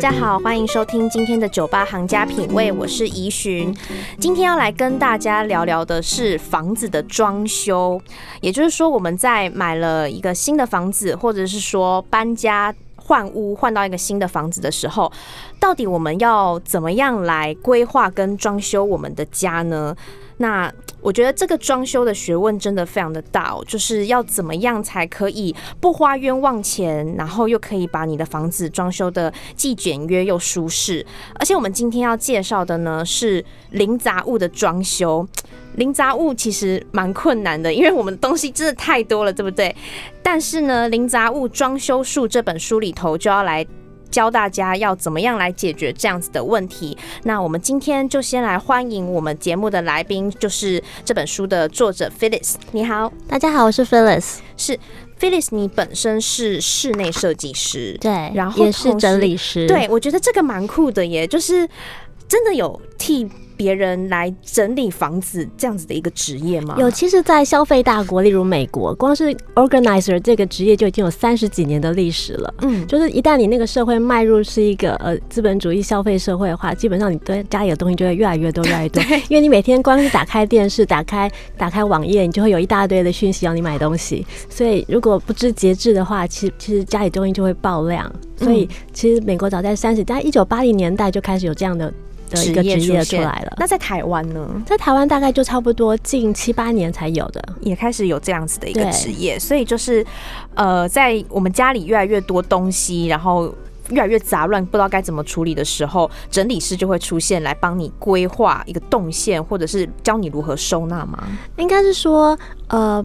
大家好，欢迎收听今天的酒吧行家品味，我是怡寻。今天要来跟大家聊聊的是房子的装修，也就是说我们在买了一个新的房子，或者是说搬家。换屋换到一个新的房子的时候，到底我们要怎么样来规划跟装修我们的家呢？那我觉得这个装修的学问真的非常的大哦，就是要怎么样才可以不花冤枉钱，然后又可以把你的房子装修的既简约又舒适。而且我们今天要介绍的呢是零杂物的装修。零杂物其实蛮困难的，因为我们东西真的太多了，对不对？但是呢，《零杂物装修术》这本书里头就要来教大家要怎么样来解决这样子的问题。那我们今天就先来欢迎我们节目的来宾，就是这本书的作者 Phyllis。你好，大家好，我是 Phyllis。是 Phyllis，你本身是室内设计师，对，然后也是整理师。对，我觉得这个蛮酷的耶，就是真的有替。别人来整理房子这样子的一个职业吗？有，其实，在消费大国，例如美国，光是 organizer 这个职业就已经有三十几年的历史了。嗯，就是一旦你那个社会迈入是一个呃资本主义消费社会的话，基本上你对家里的东西就会越来越多，越来越多。因为你每天光是打开电视、打开打开网页，你就会有一大堆的讯息要你买东西。所以如果不知节制的话，其实其实家里东西就会爆量。所以其实美国早在三十，在一九八零年代就开始有这样的。的一个职业出来了。那在台湾呢？在台湾大概就差不多近七八年才有的，也开始有这样子的一个职业。所以就是呃，在我们家里越来越多东西，然后越来越杂乱，不知道该怎么处理的时候，整理师就会出现来帮你规划一个动线，或者是教你如何收纳吗？应该是说呃。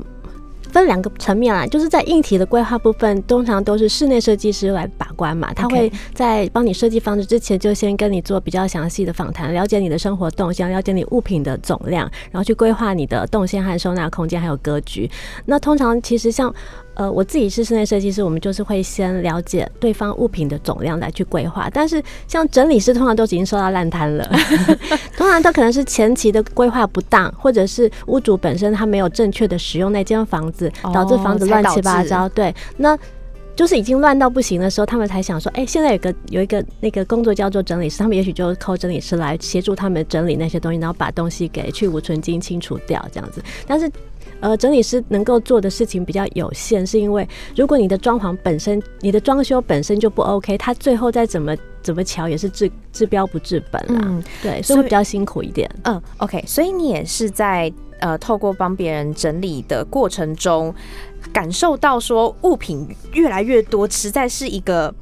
分两个层面啦，就是在硬体的规划部分，通常都是室内设计师来把关嘛。他会在帮你设计房子之前，就先跟你做比较详细的访谈，了解你的生活动向，了解你物品的总量，然后去规划你的动线和收纳空间，还有格局。那通常其实像。呃，我自己是室内设计师，我们就是会先了解对方物品的总量来去规划。但是像整理师，通常都已经收到烂摊了，通常都可能是前期的规划不当，或者是屋主本身他没有正确的使用那间房子，导致房子乱七八糟。对，那就是已经乱到不行的时候，他们才想说，哎，现在有个有一个那个工作叫做整理师，他们也许就靠整理师来协助他们整理那些东西，然后把东西给去无存精清除掉这样子。但是呃，整理师能够做的事情比较有限，是因为如果你的装潢本身、你的装修本身就不 OK，他最后再怎么怎么调也是治治标不治本啦。嗯，对，所以会比较辛苦一点。嗯，OK，所以你也是在呃透过帮别人整理的过程中，感受到说物品越来越多，实在是一个。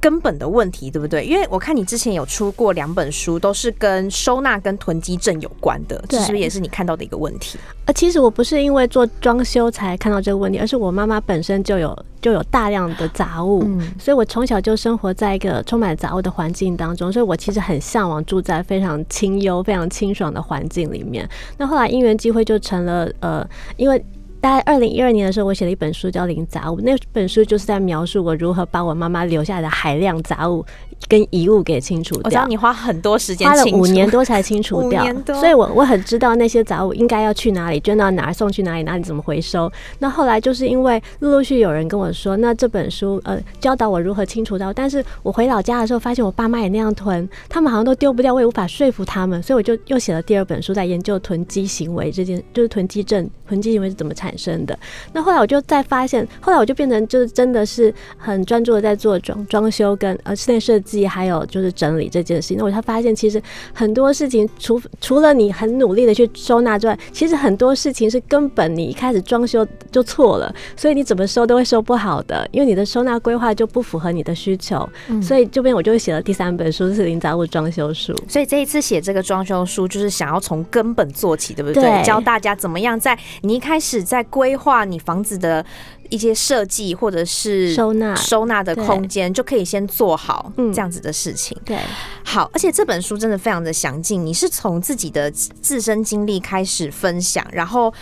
根本的问题，对不对？因为我看你之前有出过两本书，都是跟收纳跟囤积症有关的，这是不是也是你看到的一个问题？呃，其实我不是因为做装修才看到这个问题，而是我妈妈本身就有就有大量的杂物，所以我从小就生活在一个充满杂物的环境当中，所以我其实很向往住在非常清幽、非常清爽的环境里面。那后来因缘机会就成了呃，因为。大概二零一二年的时候，我写了一本书叫《零杂物》，那本书就是在描述我如何把我妈妈留下来的海量杂物跟遗物给清除掉。我知道你花很多时间，花了五年多才清除 掉，所以我我很知道那些杂物应该要去哪里，捐到哪儿，送去哪里，哪里怎么回收。那后来就是因为陆陆续有人跟我说，那这本书呃教导我如何清除掉，但是我回老家的时候发现我爸妈也那样囤，他们好像都丢不掉，我也无法说服他们，所以我就又写了第二本书，在研究囤积行为这件，就是囤积症，囤积行为是怎么产。产生的那后来我就再发现，后来我就变成就是真的是很专注的在做装装修跟呃室内设计，还有就是整理这件事情。那我才发现，其实很多事情除除了你很努力的去收纳之外，其实很多事情是根本你一开始装修就错了，所以你怎么收都会收不好的，因为你的收纳规划就不符合你的需求。所以这边我就会写了第三本书是零杂物装修书。所以这一次写这个装修书，就是想要从根本做起，对不对？教大家怎么样在你一开始在规划你房子的一些设计或者是收纳收纳的空间，就可以先做好嗯这样子的事情。对，好，而且这本书真的非常的详尽，你是从自己的自身经历开始分享，然后。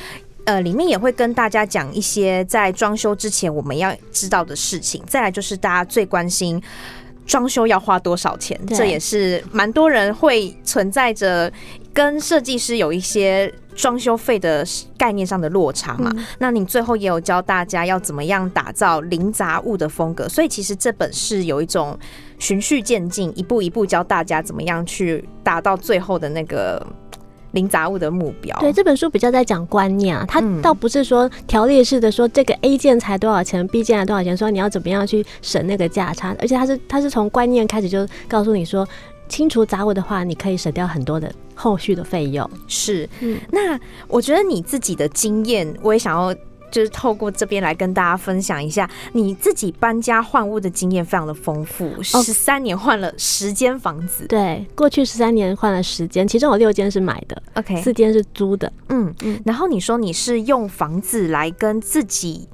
呃，里面也会跟大家讲一些在装修之前我们要知道的事情。再来就是大家最关心装修要花多少钱，这也是蛮多人会存在着跟设计师有一些装修费的概念上的落差嘛。嗯那你最后也有教大家要怎么样打造零杂物的风格，所以其实这本是有一种循序渐进，一步一步教大家怎么样去达到最后的那个零杂物的目标。对，这本书比较在讲观念啊，它嗯倒不是说条列式的说这个 A 件才多少钱，B 件才多少钱，说你要怎么样去省那个价差，而且它是它是从观念开始就告诉你说，清除杂物的话，你可以省掉很多的后续的费用。是，嗯那我觉得你自己的经验，我也想要。就是透过这边来跟大家分享一下，你自己搬家换屋的经验非常的丰富，十三年换了十间房子。对，过去十三年换了十间，其中有六间是买的，OK，四间是租的。嗯嗯然后你说你是用房子来跟自己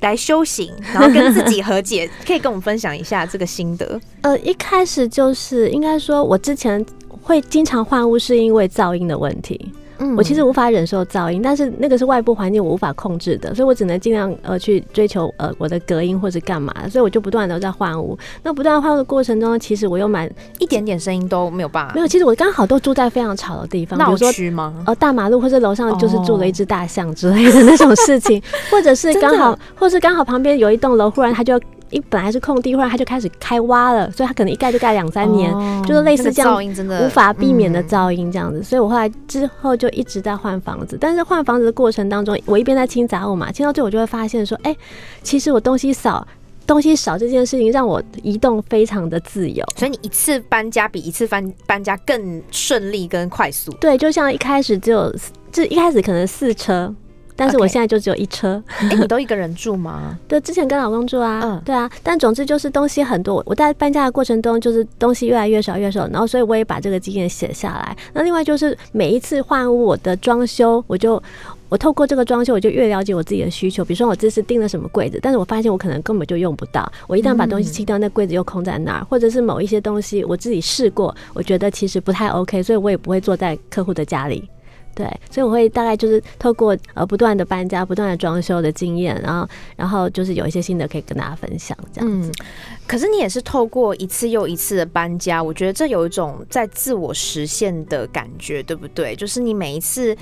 来修行，然后跟自己和解，可以跟我们分享一下这个心得。呃，一开始就是应该说，我之前会经常换屋，是因为噪音的问题。嗯我其实无法忍受噪音，但是那个是外部环境我无法控制的，所以我只能尽量呃去追求呃我的隔音或者干嘛，所以我就不断的在换屋。那不断换屋的过程中，其实我又蛮一点点声音都没有办法，没有，其实我刚好都住在非常吵的地方，比闹如说区吗？呃大马路或者楼上就是住了一哦只大象之类的那种事情，或者是 刚好，或是刚好旁边有一栋楼，忽然它就一本来是空地，忽然它就开始开挖了，所以它可能一盖就盖两三年，哦就是类似这样无法避免的嗯噪音这样子，所以我后来之后就一直在换房子。但是换房子的过程当中，我一边在清杂物嘛，清到最后我就会发现说，哎、其实我东西少。东西少这件事情让我移动非常的自由，所以你一次搬家比一次搬搬家更顺利跟快速。对，就像一开始只有就一开始可能四车，但是我现在就只有一车。哎、你都一个人住吗？对，之前跟老公住啊，嗯对啊，但总之就是东西很多。我在搬家的过程中，就是东西越来越少越少，然后所以我也把这个经验写下来。那另外就是每一次换屋，我的装修，我就我透过这个装修，我就越了解我自己的需求。比如说我这次订了什么柜子，但是我发现我可能根本就用不到。我一旦把东西清掉，那柜子又空在那儿，或者是某一些东西我自己试过，我觉得其实不太 OK，所以我也不会坐在客户的家里。对，所以我会大概就是透过呃不断的搬家、不断的装修的经验，然后然后就是有一些新的可以跟大家分享，这样子。嗯，可是你也是透过一次又一次的搬家，我觉得这有一种在自我实现的感觉，对不对？就是你每一次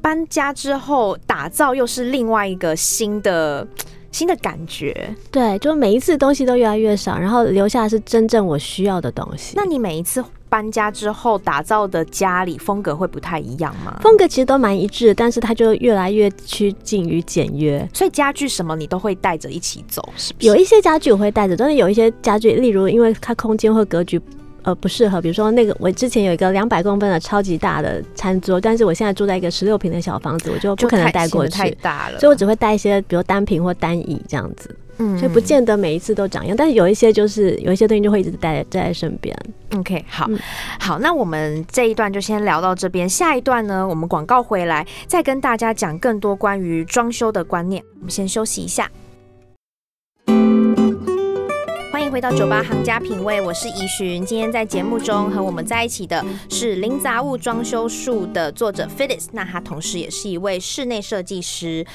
搬家之后，打造又是另外一个新的新的感觉。对，就每一次东西都越来越少，然后留下的是真正我需要的东西。那你每一次搬家之后打造的家里风格会不太一样吗？风格其实都蛮一致的，但是它就越来越趋近于简约。所以家具什么你都会带着一起走，是不是？有一些家具我会带着，但是有一些家具，例如因为它空间或格局。呃，不适合，比如说那个，我之前有一个两百公分的超级大的餐桌，但是我现在住在一个十六平的小房子，我就不可能带过显得太去，大了，所以我只会带一些，比如单品或单椅这样子。嗯所以不见得每一次都长一样，但是有一些就是有一些东西就会一直带在身边。OK，好、嗯好，那我们这一段就先聊到这边，下一段呢，我们广告回来再跟大家讲更多关于装修的观念。我们先休息一下。欢迎回到酒吧行家品味，我是怡寻。今天在节目中和我们在一起的是零杂物装修术的作者 Phyllis，那他同时也是一位室内设计师。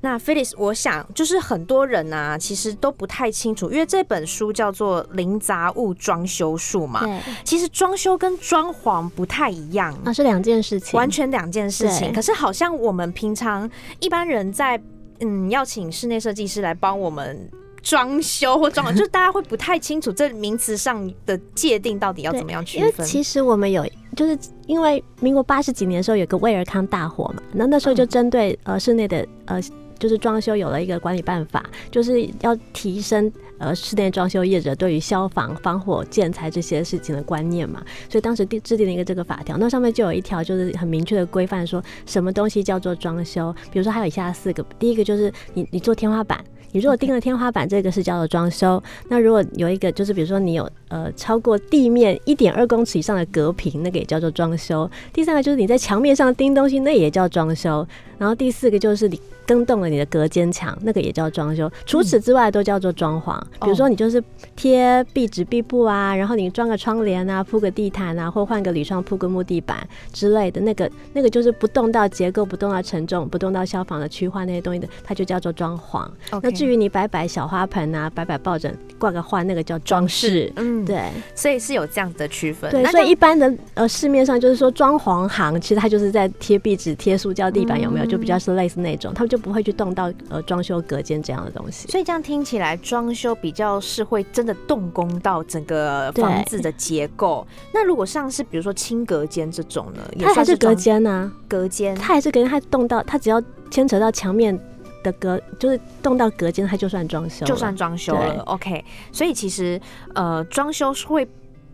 那 Phyllis，我想就是很多人啊，其实都不太清楚，因为这本书叫做《零杂物装修术》嘛。对，其实装修跟装潢不太一样，啊，是两件事情，完全两件事情。可是好像我们平常一般人在嗯要请室内设计师来帮我们。装修或装潢，就是大家会不太清楚这名词上的界定到底要怎么样区因为分。其实我们有，就是因为民国八十几年的时候有个威尔康大火嘛，那那时候就针对呃室内的呃。就是装修有了一个管理办法，就是要提升呃室内装修业者对于消防、防火、建材这些事情的观念嘛，所以当时定制定了一个这个法条，那上面就有一条就是很明确的规范说什么东西叫做装修，比如说还有以下四个，第一个就是你你做天花板。你如果钉了天花板，这个是叫做装修。那如果有一个，就是比如说你有呃超过地面一点二公尺以上的隔屏，那个也叫做装修。第三个就是你在墙面上钉东西，那也叫装修。然后第四个就是你更动了你的隔间墙，那个也叫装修。除此之外，都叫做装潢。比如说，你就是贴壁纸、壁布啊，然后你装个窗帘啊，铺个地毯啊，或换个铝窗、铺个木地板之类的，那个那个就是不动到结构、不动到承重、不动到消防的区划那些东西的，它就叫做装潢。那至于你摆摆小花盆啊，摆摆抱枕、挂个画，那个叫装饰。嗯，对，所以是有这样的区分。对，所以一般的呃市面上就是说装潢行，其实它就是在贴壁纸、贴塑胶地板，有没有？就比较是类似那种，他们就不会去动到呃装修隔间这样的东西。所以这样听起来，装修比较是会真的动工到整个房子的结构。那如果像是比如说轻隔间这种呢，它还是隔间呢？隔间，它还是隔间，它动到它只要牵扯到墙面的隔，就是动到隔间，它就算装修，就算装修了。OK，所以其实呃，装修是会。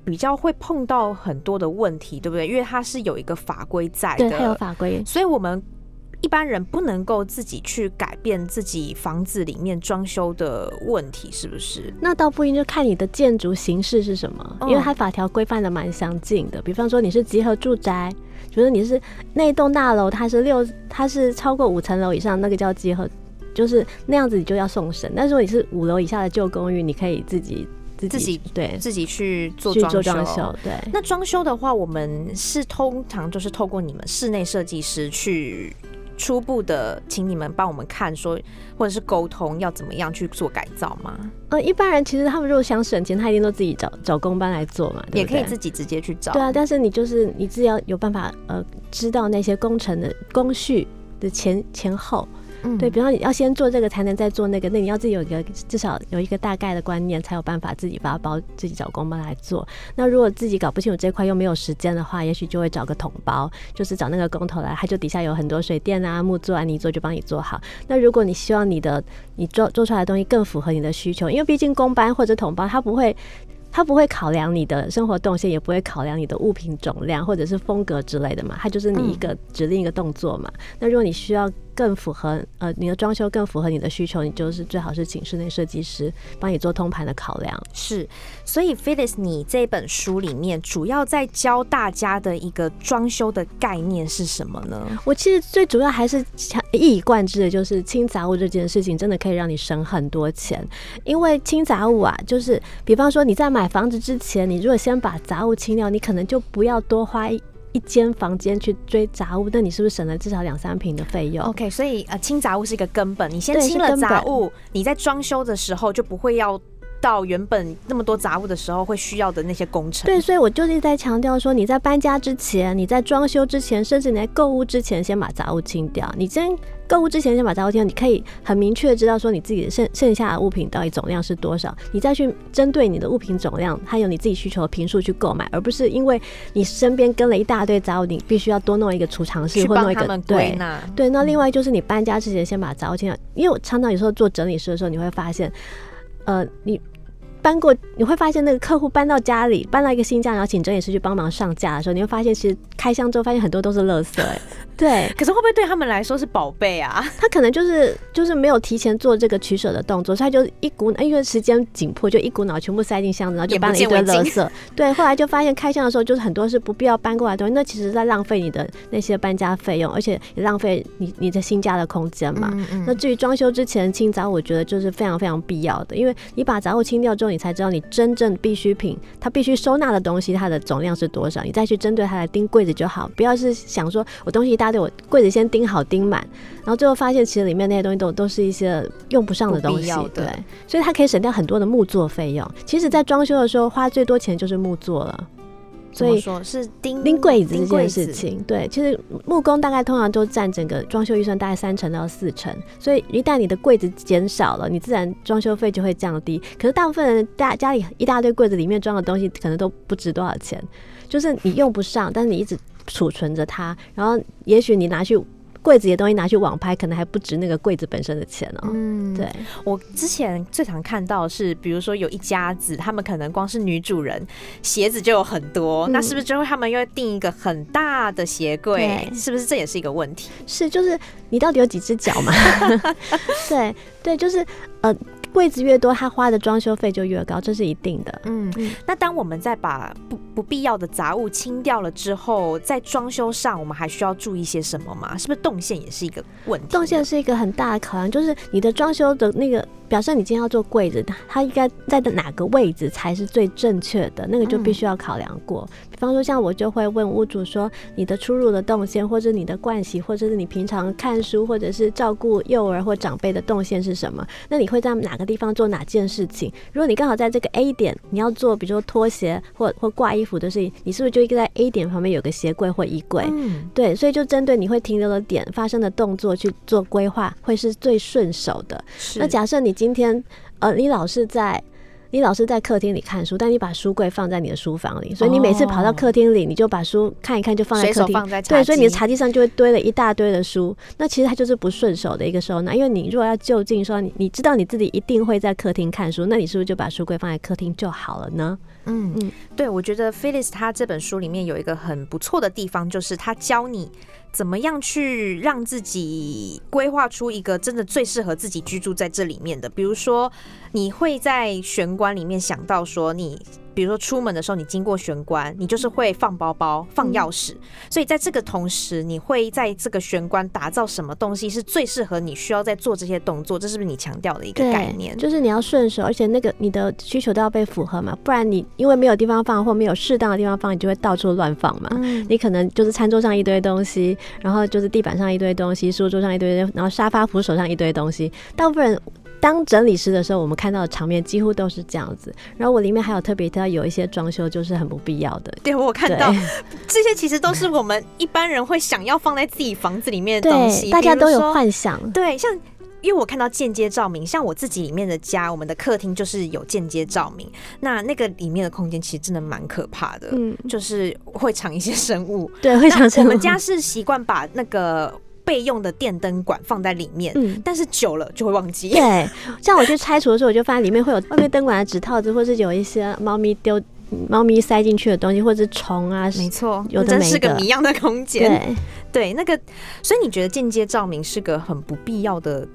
比较会碰到很多的问题，对不对？因为它是有一个法规在的，它有法规，所以我们一般人不能够自己去改变自己房子里面装修的问题，是不是？那倒不一定，就看你的建筑形式是什么，因为它法条规范的蛮详尽的。比方说你是集合住宅，觉得你是那栋大楼，它是六，它是超过五层楼以上，那个叫集合，就是那样子你就要送审。但是如果你是五楼以下的旧公寓，你可以自己。自己对自己去做装修，对。那装修的话，我们是通常就是透过你们室内设计师去初步的，请你们帮我们看说，或者是沟通要怎么样去做改造吗？呃，一般人其实他们如果想省钱，他一定都自己找找工班来做嘛，也可以自己直接去找。对啊，但是你就是你自己要有办法呃，知道那些工程的工序的前前后。对，比方你要先做这个，才能再做那个。那你要自己有一个至少有一个大概的观念，才有办法自己发包，自己找工班来做。那如果自己搞不清楚这块，又没有时间的话，也许就会找个统包，就是找那个工头来，他就底下有很多水电啊、木做啊，你做就帮你做好。那如果你希望你的你做做出来的东西更符合你的需求，因为毕竟工班或者统包，他不会。他不会考量你的生活动线，也不会考量你的物品总量或者是风格之类的嘛，他就是你一个指令一个动作嘛。那如果你需要更符合呃你的装修更符合你的需求，你就是最好是请室内设计师帮你做通盘的考量。是，所以 Phyllis，你这本书里面主要在教大家的一个装修的概念是什么呢？我其实最主要还是一以贯之的就是清杂物这件事情，真的可以让你省很多钱。因为清杂物啊，就是比方说你在买买房子之前，你如果先把杂物清掉，你可能就不要多花一一间房间去追杂物，那你是不是省了至少两三平的费用？OK，所以呃，清杂物是一个根本，你先清了杂物，你在装修的时候就不会要到原本那么多杂物的时候会需要的那些工程。对，所以我就是在强调说，你在搬家之前，你在装修之前，甚至你在购物之前，先把杂物清掉，你先。购物之前先把杂物清掉，你可以很明确的知道说你自己的剩剩下的物品到底总量是多少，你再去针对你的物品总量，还有你自己需求的平数去购买，而不是因为你身边跟了一大堆杂物，你必须要多弄一个储藏室或弄一个对对。那另外就是你搬家之前先把杂物清掉，因为我常常有时候做整理师的时候，你会发现，呃，你。搬过你会发现，那个客户搬到家里，搬到一个新家，然后请整理师去帮忙上架的时候，你会发现，其实开箱之后发现很多都是垃圾。对，可是会不会对他们来说是宝贝啊？他可能就是就是没有提前做这个取舍的动作，所以他就一股因为时间紧迫，就一股脑全部塞进箱子，然后就搬了一堆垃圾。对，后来就发现开箱的时候，就是很多是不必要搬过来的东西，那其实在浪费你的那些搬家费用，而且也浪费你你的新家的空间嘛。那至于装修之前清杂，我觉得就是非常非常必要的，因为你把杂物清掉之后。你才知道你真正必需品，它必须收纳的东西，它的总量是多少，你再去针对它来钉柜子就好。不要是想说我东西一大堆，我柜子先钉好钉满，然后最后发现其实里面那些东西都都是一些用不上的东西。对，所以它可以省掉很多的木作费用。其实，在装修的时候花最多钱就是木作了。所以说是钉钉柜子这件事情，对，其实木工大概通常都占整个装修预算大概三成到四成，所以一旦你的柜子减少了，你自然装修费就会降低。可是大部分人家家里一大堆柜子里面装的东西，可能都不值多少钱，就是你用不上，但是你一直储存着它，然后也许你拿去。柜子的东西拿去网拍，可能还不值那个柜子本身的钱哦。嗯，对我之前最常看到是，比如说有一家子，他们可能光是女主人鞋子就有很多，那是不是就会他们又订一个很大的鞋柜？是不是这也是一个问题？是，就是你到底有几只脚嘛？对，对，就是呃。柜子越多，他花的装修费就越高，这是一定的。嗯，那当我们在把不不必要的杂物清掉了之后，在装修上，我们还需要注意些什么吗？是不是动线也是一个问题？动线是一个很大的考量，就是你的装修的那个。表示你今天要做柜子，它应该在的哪个位置才是最正确的？那个就必须要考量过。比方说，像我就会问屋主说，你的出入的动线，或者你的盥洗，或者是你平常看书，或者是照顾幼儿或长辈的动线是什么？那你会在哪个地方做哪件事情？如果你刚好在这个 A 点，你要做，比如说拖鞋或或挂衣服的事情，你是不是就应该在 A 点旁边有个鞋柜或衣柜？嗯，对，所以就针对你会停留的点发生的动作去做规划，会是最顺手的。那假设你今天。呃，你老是在，你老是在客厅里看书，但你把书柜放在你的书房里，所以你每次跑到客厅里，你就把书看一看，就放在客厅，对，所以你的茶几上就会堆了一大堆的书。那其实它就是不顺手的一个收纳，因为你如果要就近说，你你知道你自己一定会在客厅看书，那你是不是就把书柜放在客厅就好了呢？嗯嗯，对，我觉得 Phyllis 他这本书里面有一个很不错的地方，就是他教你。怎么样去让自己规划出一个真的最适合自己居住在这里面的？比如说，你会在玄关里面想到说你。比如说出门的时候，你经过玄关，你就是会放包包、放钥匙。所以在这个同时，你会在这个玄关打造什么东西是最适合你需要在做这些动作？这是不是你强调的一个概念？就是你要顺手，而且那个你的需求都要被符合嘛，不然你因为没有地方放或没有适当的地方放，你就会到处乱放嘛。你可能就是餐桌上一堆东西，然后就是地板上一堆东西，书桌上一堆，然后沙发扶手上一堆东西，大部分人。当整理师的时候，我们看到的场面几乎都是这样子。然后我里面还有特别提到有一些装修就是很不必要的。对我看到这些其实都是我们一般人会想要放在自己房子里面的 东西。大家都有幻想。对，像因为我看到间接照明，像我自己里面的家，我们的客厅就是有间接照明。那那个里面的空间其实真的蛮可怕的，嗯，就是会藏一些生物。对，会藏生物。我们家是习惯把那个。备用的电灯管放在里面，嗯，但是久了就会忘记。对，像我去拆除的时候，我就发现里面会有外面灯管的纸套子，或是有一些猫咪丢、猫咪塞进去的东西，或者是虫啊。没错，有的是个谜样的空间。对，对，那个，所以你觉得间接照明是个很不必要的？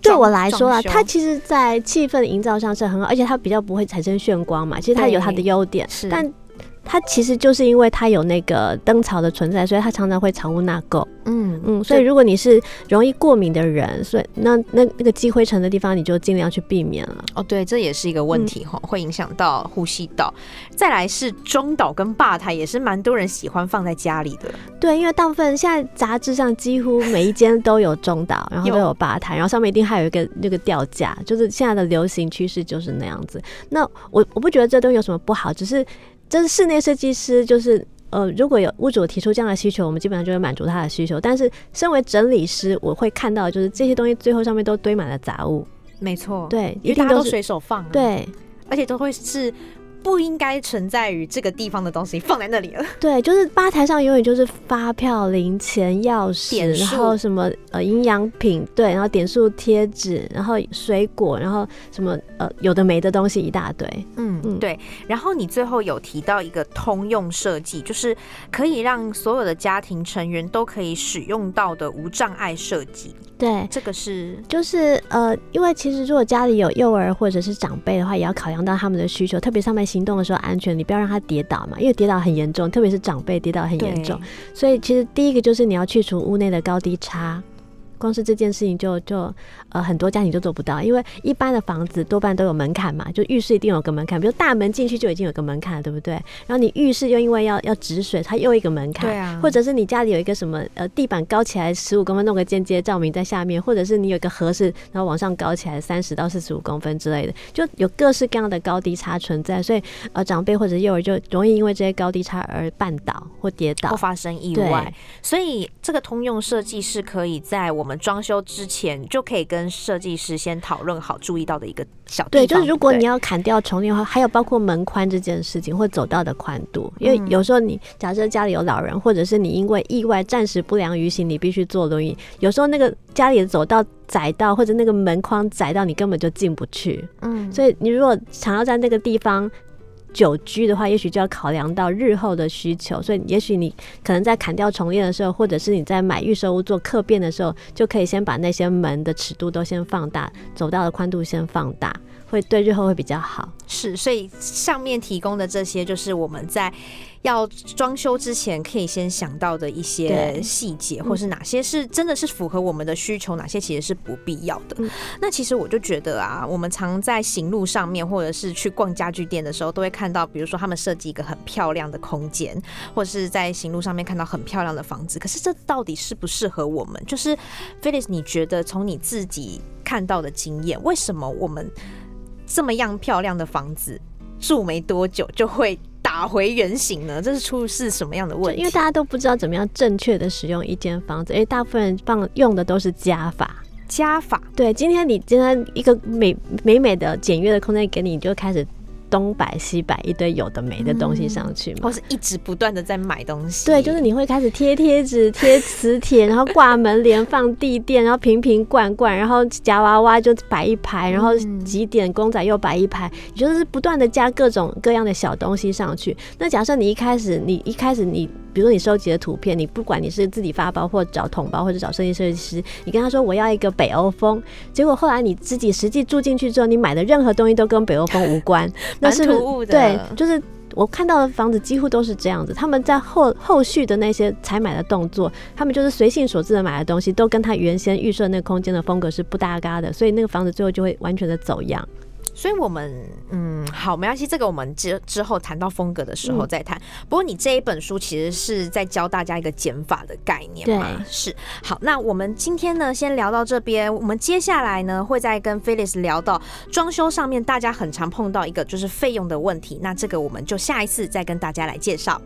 对我来说啊，它其实，在气氛营造上是很好，而且它比较不会产生眩光嘛。其实它有它的优点，但。它其实就是因为它有那个灯槽的存在，所以它常常会藏污纳垢。嗯嗯，所以如果你是容易过敏的人，所以那那那个积灰尘的地方，你就尽量去避免了。哦，对，这也是一个问题哈，会影响到呼吸道。再来是中岛跟吧台，也是蛮多人喜欢放在家里的。对，因为大部分现在杂志上几乎每一间都有中岛，然后都有吧台，然后上面一定还有一个那个吊架，就是现在的流行趋势就是那样子。那我我不觉得这东西有什么不好，只是。这是室内设计师，就是呃，如果有屋主提出这样的需求，我们基本上就会满足他的需求。但是，身为整理师，我会看到就是这些东西最后上面都堆满了杂物。没错，对，一定都随手放，对，而且都会是。不应该存在于这个地方的东西放在那里了。对，就是吧台上永远就是发票、零钱、钥匙，然后什么呃营养品，对，然后点数贴纸，然后水果，然后什么呃有的没的东西一大堆。嗯嗯，对。然后你最后有提到一个通用设计，就是可以让所有的家庭成员都可以使用到的无障碍设计。对，这个是就是呃，因为其实如果家里有幼儿或者是长辈的话，也要考量到他们的需求，特别上面行动的时候安全，你不要让他跌倒嘛，因为跌倒很严重，特别是长辈跌倒很严重，所以其实第一个就是你要去除屋内的高低差。光是这件事情就就呃很多家庭就做不到，因为一般的房子多半都有门槛嘛，就浴室一定有个门槛，比如大门进去就已经有个门槛了，对不对？然后你浴室又因为要要止水，它又一个门槛，对啊。或者是你家里有一个什么呃地板高起来十五公分，弄个间接照明在下面，或者是你有一个合适，然后往上高起来三十到四十五公分之类的，就有各式各样的高低差存在，所以呃长辈或者幼儿就容易因为这些高低差而绊倒或跌倒，或发生意外。所以这个通用设计是可以在我们装修之前就可以跟设计师先讨论好，注意到的一个小对，就是如果你要砍掉重练的话，还有包括门宽这件事情，或走道的宽度，因为有时候你假设家里有老人，或者是你因为意外暂时不良于行，你必须坐轮椅，有时候那个家里的走道窄到，或者那个门框窄到，你根本就进不去。嗯，所以你如果想要在那个地方。久居的话，也许就要考量到日后的需求，所以也许你可能在砍掉重练的时候，或者是你在买预售屋做客变的时候，就可以先把那些门的尺度都先放大，走道的宽度先放大。会对日后会比较好，是，所以上面提供的这些就是我们在要装修之前可以先想到的一些细节，或是哪些是真的是符合我们的需求，哪些其实是不必要的。那其实我就觉得啊，我们常在行路上面，或者是去逛家具店的时候，都会看到，比如说他们设计一个很漂亮的空间，或者是在行路上面看到很漂亮的房子，可是这到底适不适合我们？就是 Phyllis，你觉得从你自己看到的经验，为什么我们？这么样漂亮的房子，住没多久就会打回原形呢？这是出是什么样的问题？因为大家都不知道怎么样正确的使用一间房子，因为大部分人放用的都是加法。加法，对，今天你今天一个美美美的简约的空间给你，你就开始。东摆西摆一堆有的没的东西上去嘛，或是一直不断的在买东西。对，就是你会开始贴贴纸、贴磁铁，然后挂门帘、放地垫，然后瓶瓶罐罐，然后夹娃娃就摆一排，然后几点公仔又摆一排，也就是不断的加各种各样的小东西上去。那假设你一开始，你一开始你。比如说你收集的图片，你不管你是自己发包或找统包或者找设计设计师，你跟他说我要一个北欧风，结果后来你自己实际住进去之后，你买的任何东西都跟北欧风无关，那是不对，就是我看到的房子几乎都是这样子，他们在后后续的那些采买的动作，他们就是随性所致的买的东西，都跟他原先预设那个空间的风格是不搭嘎的，所以那个房子最后就会完全的走样。所以，我们嗯，好，没关系，这个我们之之后谈到风格的时候再谈。不过，你这一本书其实是在教大家一个减法的概念嘛？是。好，那我们今天呢，先聊到这边。我们接下来呢，会再跟 Phyllis 聊到装修上面大家很常碰到一个就是费用的问题。那这个我们就下一次再跟大家来介绍。